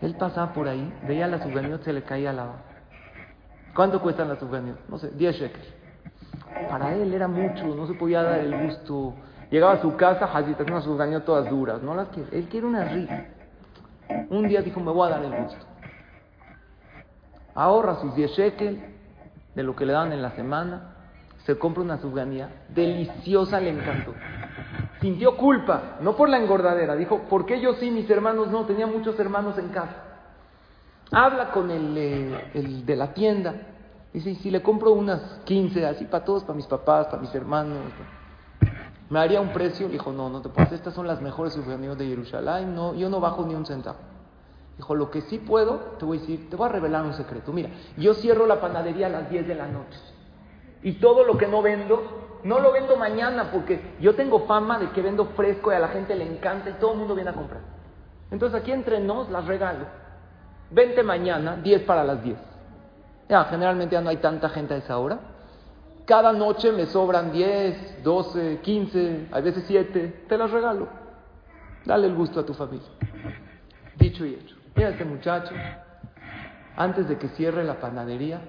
Él pasaba por ahí, veía la sufganiot, se le caía la ¿Cuánto cuestan las subvenciones? No sé, 10 shekels. Para él era mucho, no se podía dar el gusto. Llegaba a su casa, Hazit, unas subvenciones todas duras, no las quiere. Él quiere una rica. Un día dijo, me voy a dar el gusto. Ahorra sus 10 shekels de lo que le dan en la semana, se compra una subganía, deliciosa, le encantó. Sintió culpa, no por la engordadera, dijo, ¿por qué yo sí, mis hermanos no? Tenía muchos hermanos en casa. Habla con eh, el, de la tienda. Dice, si le compro unas 15, así para todos, para mis papás, para mis hermanos, ¿me haría un precio? Dijo, no, no te puedo. Estas son las mejores subvenciones de Jerusalén. No, yo no bajo ni un centavo. Dijo, lo que sí puedo, te voy a decir, te voy a revelar un secreto. Mira, yo cierro la panadería a las 10 de la noche. Y todo lo que no vendo, no lo vendo mañana porque yo tengo fama de que vendo fresco y a la gente le encanta y todo el mundo viene a comprar. Entonces aquí entre nos las regalo. Vente mañana, 10 para las 10. Ya, generalmente ya no hay tanta gente a esa hora. Cada noche me sobran 10, 12, 15, a veces 7. Te las regalo. Dale el gusto a tu familia. Dicho y hecho. Mira este muchacho, antes de que cierre la panadería,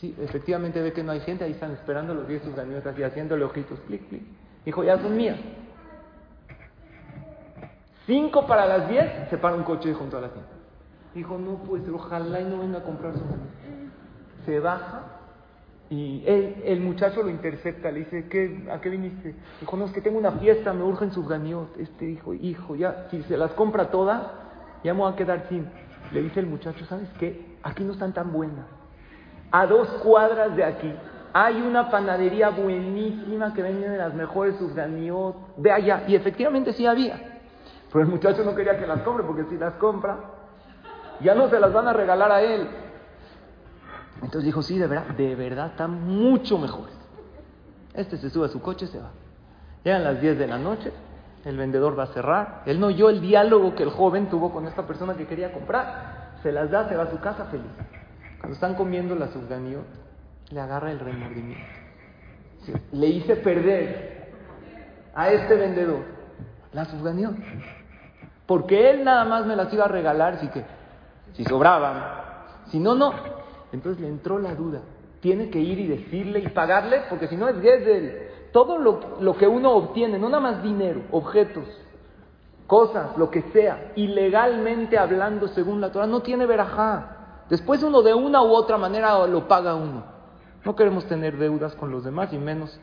Sí, efectivamente ve que no hay gente, ahí están esperando los 10 subganiotas y haciéndole ojitos, clic, clic. Dijo, ya son mías. Cinco para las 10, se para un coche junto a la tienda. Dijo, no, pues ojalá y no venga a comprar su Se baja y el muchacho lo intercepta, le dice, ¿qué, ¿a qué viniste? Dijo, no, es que tengo una fiesta, me urgen sus ganiot. Este dijo, hijo, ya, si se las compra todas, ya me voy a quedar sin. Le dice el muchacho, ¿sabes qué? Aquí no están tan buenas. A dos cuadras de aquí hay una panadería buenísima que vende de las mejores subganiot. Ve allá. Y efectivamente sí había. Pero el muchacho no quería que las compre, porque si las compra, ya no se las van a regalar a él. Entonces dijo, sí, de verdad, de verdad están mucho mejores. Este se sube a su coche y se va. Llegan las 10 de la noche, el vendedor va a cerrar. Él no oyó el diálogo que el joven tuvo con esta persona que quería comprar. Se las da, se va a su casa feliz. Cuando están comiendo la subganiot, le agarra el remordimiento. Le hice perder a este vendedor la subganiot. Porque él nada más me las iba a regalar si que, si sobraban. Si no, no. Entonces le entró la duda. Tiene que ir y decirle y pagarle, porque si no es él. Todo lo, lo, que uno obtiene, no nada más dinero, objetos, cosas, lo que sea, ilegalmente hablando según la Torah, no tiene verajá. Después uno de una u otra manera lo paga uno. No queremos tener deudas con los demás y menos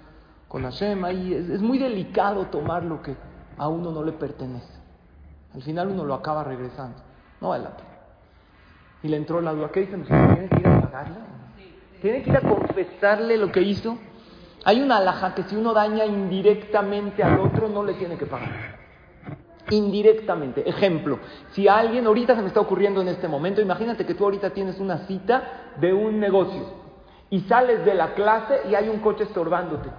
con Hashem. Ahí es, es muy delicado tomar lo que a uno no le pertenece. Al final uno lo acaba regresando. No vale la pena. Y le entró la duda. ¿Qué dice? ¿Tiene que ir a pagarle? ¿Tiene que ir a confesarle lo que hizo? Hay una alhaja que si uno daña indirectamente al otro, no le tiene que pagar. Indirectamente. Ejemplo, si alguien, ahorita se me está ocurriendo en este momento, imagínate que tú ahorita tienes una cita de un negocio y sales de la clase y hay un coche estorbándote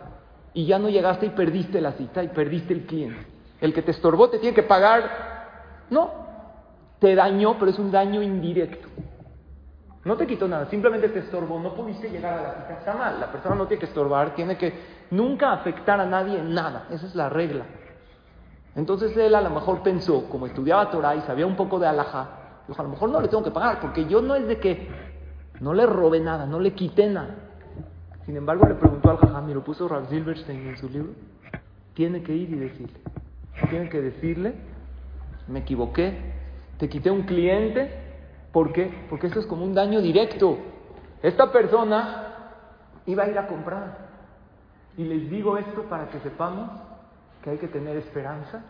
y ya no llegaste y perdiste la cita y perdiste el cliente. El que te estorbó te tiene que pagar. No, te dañó, pero es un daño indirecto. No te quitó nada, simplemente te estorbó, no pudiste llegar a la cita. Está mal, la persona no tiene que estorbar, tiene que nunca afectar a nadie en nada. Esa es la regla. Entonces él a lo mejor pensó, como estudiaba Torah y sabía un poco de alajá, dijo, a lo mejor no le tengo que pagar, porque yo no es de que no le robé nada, no le quité nada. Sin embargo, le preguntó al jajam y lo puso Rav Silverstein en su libro, tiene que ir y decirle. Tiene que decirle, me equivoqué, te quité un cliente, ¿por qué? Porque eso es como un daño directo. Esta persona iba a ir a comprar. Y les digo esto para que sepamos que hay que tener esperanza,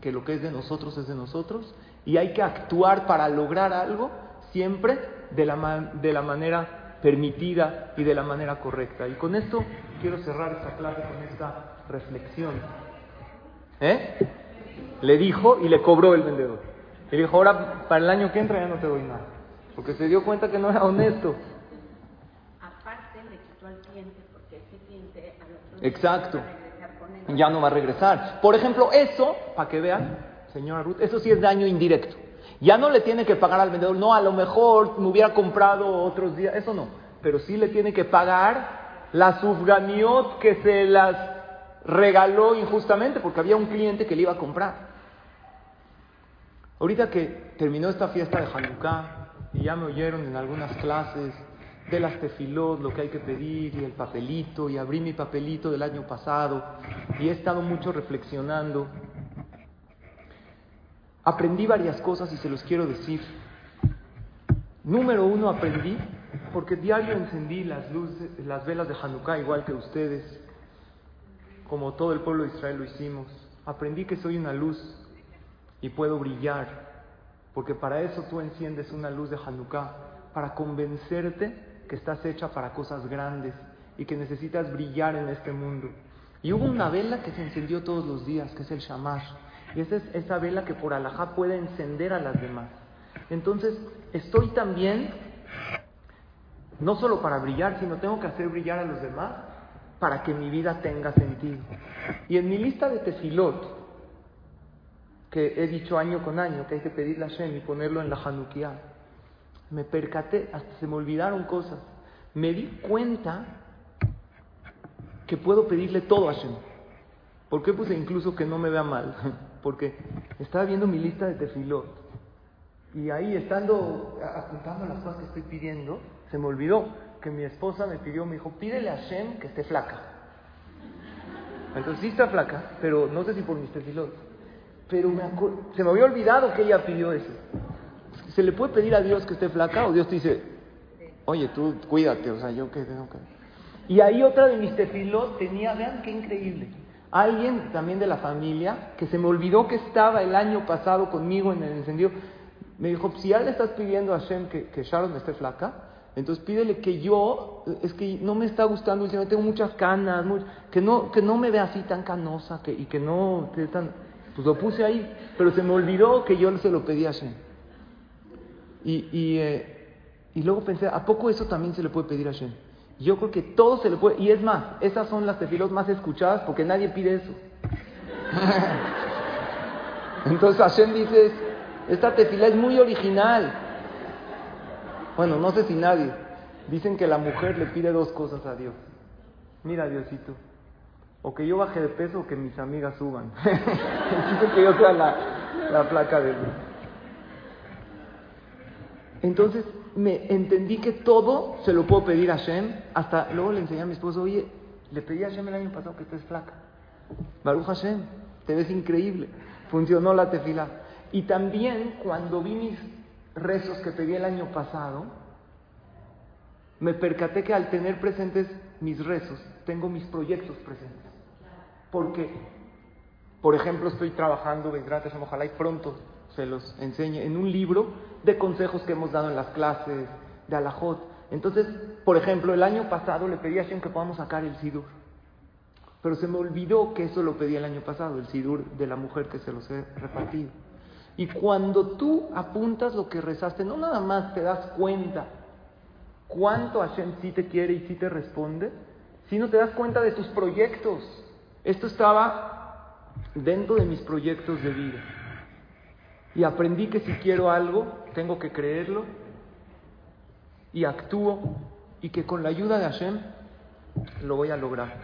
que lo que es de nosotros es de nosotros, y hay que actuar para lograr algo siempre de la, de la manera permitida y de la manera correcta. Y con esto quiero cerrar esta clase con esta reflexión. ¿Eh? Le dijo y le cobró el vendedor. Y dijo, ahora para el año que entra ya no te doy nada. Porque se dio cuenta que no era honesto. Aparte le quitó al cliente porque ese cliente al otro Exacto. va a regresar con él. Ya no va a regresar. Por ejemplo, eso, para que vean, señora Ruth, eso sí es daño indirecto. Ya no le tiene que pagar al vendedor, no, a lo mejor me hubiera comprado otros días, eso no. Pero sí le tiene que pagar la subganiot que se las regaló injustamente porque había un cliente que le iba a comprar. Ahorita que terminó esta fiesta de Hanukkah y ya me oyeron en algunas clases de las tefilot, lo que hay que pedir y el papelito, y abrí mi papelito del año pasado y he estado mucho reflexionando. Aprendí varias cosas y se los quiero decir. Número uno, aprendí, porque diario encendí las, luces, las velas de Hanukkah igual que ustedes, como todo el pueblo de Israel lo hicimos. Aprendí que soy una luz y puedo brillar, porque para eso tú enciendes una luz de Hanukkah, para convencerte que estás hecha para cosas grandes y que necesitas brillar en este mundo. Y hubo una vela que se encendió todos los días, que es el Shamash, y esa es esa vela que por alajá puede encender a las demás. Entonces, estoy también, no solo para brillar, sino tengo que hacer brillar a los demás para que mi vida tenga sentido. Y en mi lista de tefilot, que he dicho año con año, que hay que pedirle a Hashem y ponerlo en la Hanukkah, me percaté, hasta se me olvidaron cosas. Me di cuenta que puedo pedirle todo a Hashem. ¿Por qué puse incluso que no me vea mal? Porque estaba viendo mi lista de tefilot y ahí estando apuntando las cosas que estoy pidiendo, se me olvidó. que mi esposa me pidió, me dijo, pídele a Shem que esté flaca. Entonces sí está flaca, pero no sé si por mis tefilot. Pero me se me había olvidado que ella pidió eso. ¿Se le puede pedir a Dios que esté flaca o Dios te dice, oye, tú cuídate, o sea, yo qué tengo que... Y ahí otra de mis tefilot tenía, vean qué increíble, alguien también de la familia que se me olvidó que estaba el año pasado conmigo en el encendido, me dijo, si ya le estás pidiendo a Hashem que, que Sharon esté flaca, entonces pídele que yo, es que no me está gustando tengo muchas canas, que, no, que no me vea así tan canosa que, y que no tan... Pues lo puse ahí, pero se me olvidó que yo se lo pedí a Hashem. Y, y, eh, luego pensé, ¿a poco eso también se le puede pedir a Hashem? Yo creo que todo se le puede, y es más, esas son las tefilos más escuchadas porque nadie pide eso. Entonces Hashem dice, esta tefila es muy original. Bueno, no sé si nadie. Dicen que la mujer le pide dos cosas a Dios. Mira, Diosito, o que yo baje de peso o que mis amigas suban. Que yo sea la, la placa de Dios. Entonces me entendí que todo se lo puedo pedir a Shem. Hasta luego le enseñé a mi esposo, oye, le pedí a Shem el año pasado que estés flaca. Baruch Hashem, te ves increíble. Funcionó la tefila. Y también cuando vi mis rezos que pedí el año pasado, me percaté que al tener presentes mis rezos, tengo mis proyectos presentes. Porque, por ejemplo, estoy trabajando, ojalá y pronto se los enseñe, en un libro de consejos que hemos dado en las clases de Alajot. Entonces, por ejemplo, el año pasado le pedí a Shem que podamos sacar el Sidur. Pero se me olvidó que eso lo pedí el año pasado, el Sidur de la mujer que se los he repartido. Y cuando tú apuntas lo que rezaste, no nada más te das cuenta cuánto Hashem sí te quiere y sí te responde, sino te das cuenta de tus proyectos. Esto estaba dentro de mis proyectos de vida. Y aprendí que si quiero algo, tengo que creerlo y actúo y que con la ayuda de Hashem lo voy a lograr.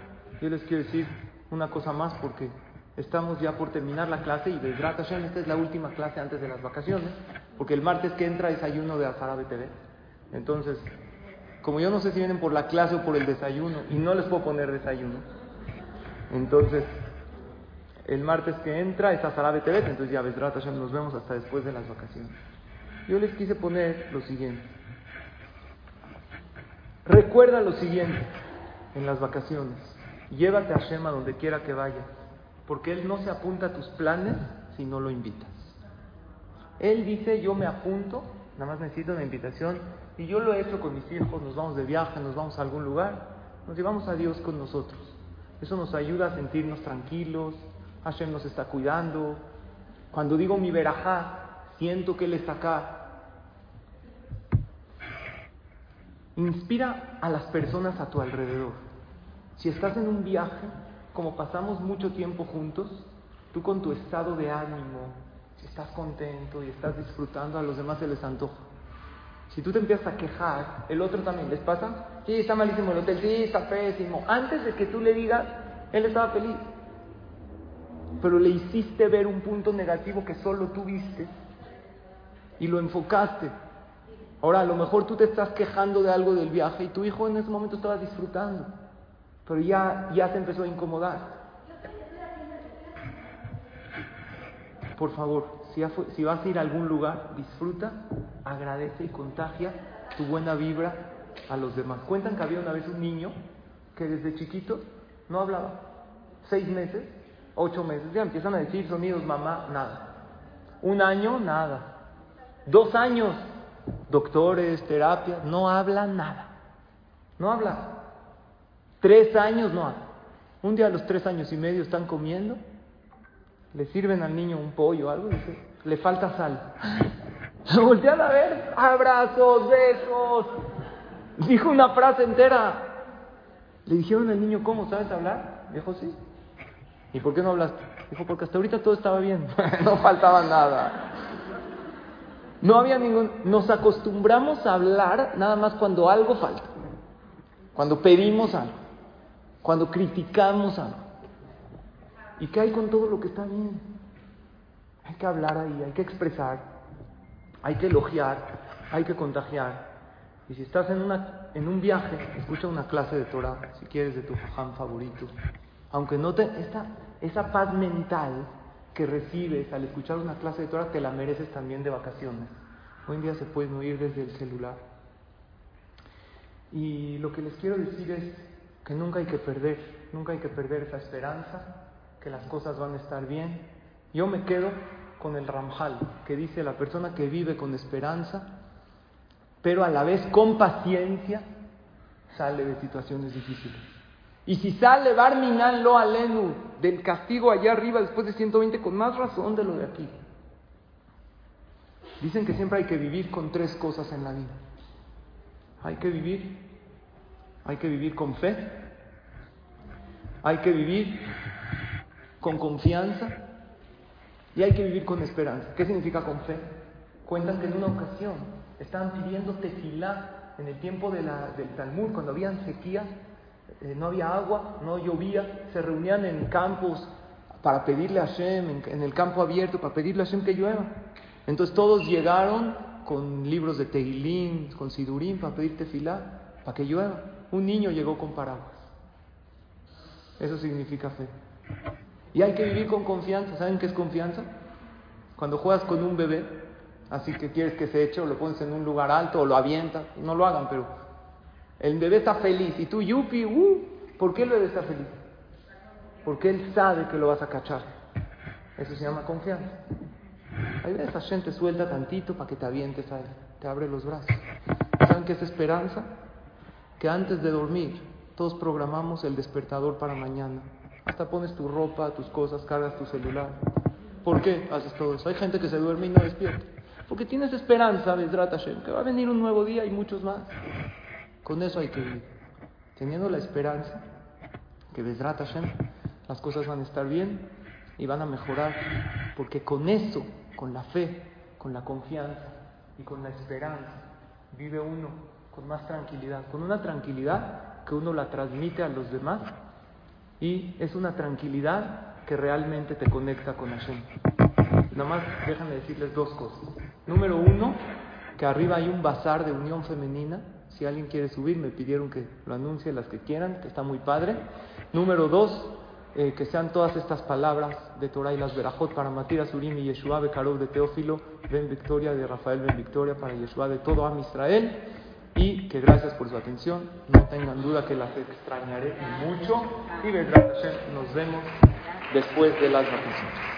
Yo les quiero decir una cosa más porque Estamos ya por terminar la clase y de Hashem, esta es la última clase antes de las vacaciones, porque el martes que entra es ayuno de Azarabe TV. Entonces, como yo no sé si vienen por la clase o por el desayuno, y no les puedo poner desayuno, entonces el martes que entra es Azarabe TV, entonces ya Bezrat Hashem nos vemos hasta después de las vacaciones. Yo les quise poner lo siguiente. Recuerda lo siguiente en las vacaciones. Llévate a Hashem a donde quiera que vayas porque Él no se apunta a tus planes si no lo invitas. Él dice, yo me apunto, nada más necesito una invitación, y yo lo he hecho con mis hijos, nos vamos de viaje, nos vamos a algún lugar, nos llevamos a Dios con nosotros. Eso nos ayuda a sentirnos tranquilos, Hashem nos está cuidando. Cuando digo mi verajá, siento que Él está acá. Inspira a las personas a tu alrededor. Si estás en un viaje, como pasamos mucho tiempo juntos, tú con tu estado de ánimo, si estás contento y estás disfrutando, a los demás se les antoja. Si tú te empiezas a quejar, el otro también, ¿les pasa? Sí, está malísimo el hotel, sí, está pésimo. Antes de que tú le digas, él estaba feliz. Pero le hiciste ver un punto negativo que solo tú viste y lo enfocaste. Ahora, a lo mejor tú te estás quejando de algo del viaje y tu hijo en ese momento estaba disfrutando pero ya, ya se empezó a incomodar. Por favor, si, vas a ir a algún lugar, disfruta, agradece y contagia tu buena vibra a los demás. Cuentan que había una vez un niño que desde chiquito no hablaba. Seis meses, ocho meses, ya empiezan a decir sonidos, mamá, nada. Un año, nada. Dos años, doctores, terapia, no habla nada. No habla. Tres años no. Un día a los tres años y medio están comiendo, le sirven al niño un pollo o algo y dice, le falta sal. Voltean a ver, abrazos, besos. Dijo una frase entera. Le dijeron al niño, ¿cómo sabes hablar? Dijo, sí. ¿Y por qué no hablaste? Dijo, porque hasta ahorita todo estaba bien, no faltaba nada. No había ningún... Nos acostumbramos a hablar nada más cuando algo falta, cuando pedimos algo cuando criticamos algo. ¿Y qué hay con todo lo que está bien? Hay que hablar ahí, hay que expresar, hay que elogiar, hay que contagiar. Y si estás en una, en un viaje, escucha una clase de Torah, si quieres, de tu jajam favorito. Aunque no te, esta, esa paz mental que recibes al escuchar una clase de Torah, te la mereces también de vacaciones. Hoy en día se pueden oír desde el celular. Y lo que les quiero decir es que nunca hay que perder, nunca hay que perder esa esperanza, que las cosas van a estar bien. Yo me quedo con el Ramjal, que dice la persona que vive con esperanza, pero a la vez con paciencia, sale de situaciones difíciles. Y si sale Barminan lo alenu del castigo allá arriba después de 120, con más razón de lo de aquí. Dicen que siempre hay que vivir con tres cosas en la vida. Hay que vivir, hay que vivir con fe, hay que vivir con confianza y hay que vivir con esperanza. ¿Qué significa con fe? Cuentan que en una ocasión estaban pidiendo tefilá en el tiempo de del Talmud, cuando habían sequía, eh, no había agua, no llovía, se reunían en campos para pedirle a Hashem, en, el campo abierto, para pedirle a Hashem que llueva. Entonces todos llegaron con libros de Teilín, con Sidurín, para pedir tefilá, para que llueva. Un niño llegó con paraguas. Eso significa fe. Y hay que vivir con confianza. ¿Saben qué es confianza? Cuando juegas con un bebé, así que quieres que se eche o lo pones en un lugar alto o lo avientas, no lo hagan, pero el bebé está feliz y tú, yupi, uh, ¿por qué el bebé está feliz? Porque él sabe que lo vas a cachar. Eso se llama confianza. Hay veces esa gente suelta tantito para que te avientes a él, te abre los brazos. ¿Saben qué es esperanza? Que antes de dormir, todos programamos el despertador para mañana. Hasta pones tu ropa, tus cosas, cargas tu celular. ¿Por qué haces todo eso? Hay gente que se duerme y no despierta. Porque tienes esperanza, Besrat Hashem, que va a venir un nuevo día y muchos más. Con eso hay que vivir. Teniendo la esperanza que Besrat Hashem las cosas van a estar bien y van a mejorar. Porque con eso, con la fe, con la confianza y con la esperanza, vive uno con más tranquilidad. Con una tranquilidad que uno la transmite a los demás y es una tranquilidad que realmente te conecta con Hashem. Nada más déjame decirles dos cosas. Número uno, que arriba hay un bazar de unión femenina si alguien quiere subir, me pidieron que lo anuncie las que quieran, que está muy padre. Número dos, eh, que sean todas estas palabras de Torah y las Berajot para Matira Surim y Yeshua Bekarov de Teófilo, Ben Victoria de Rafael Ben Victoria para Yeshua de todo Am Israel. Y que gracias por su atención. No tengan duda que las extrañaré mucho. Y nos vemos después de las vacaciones.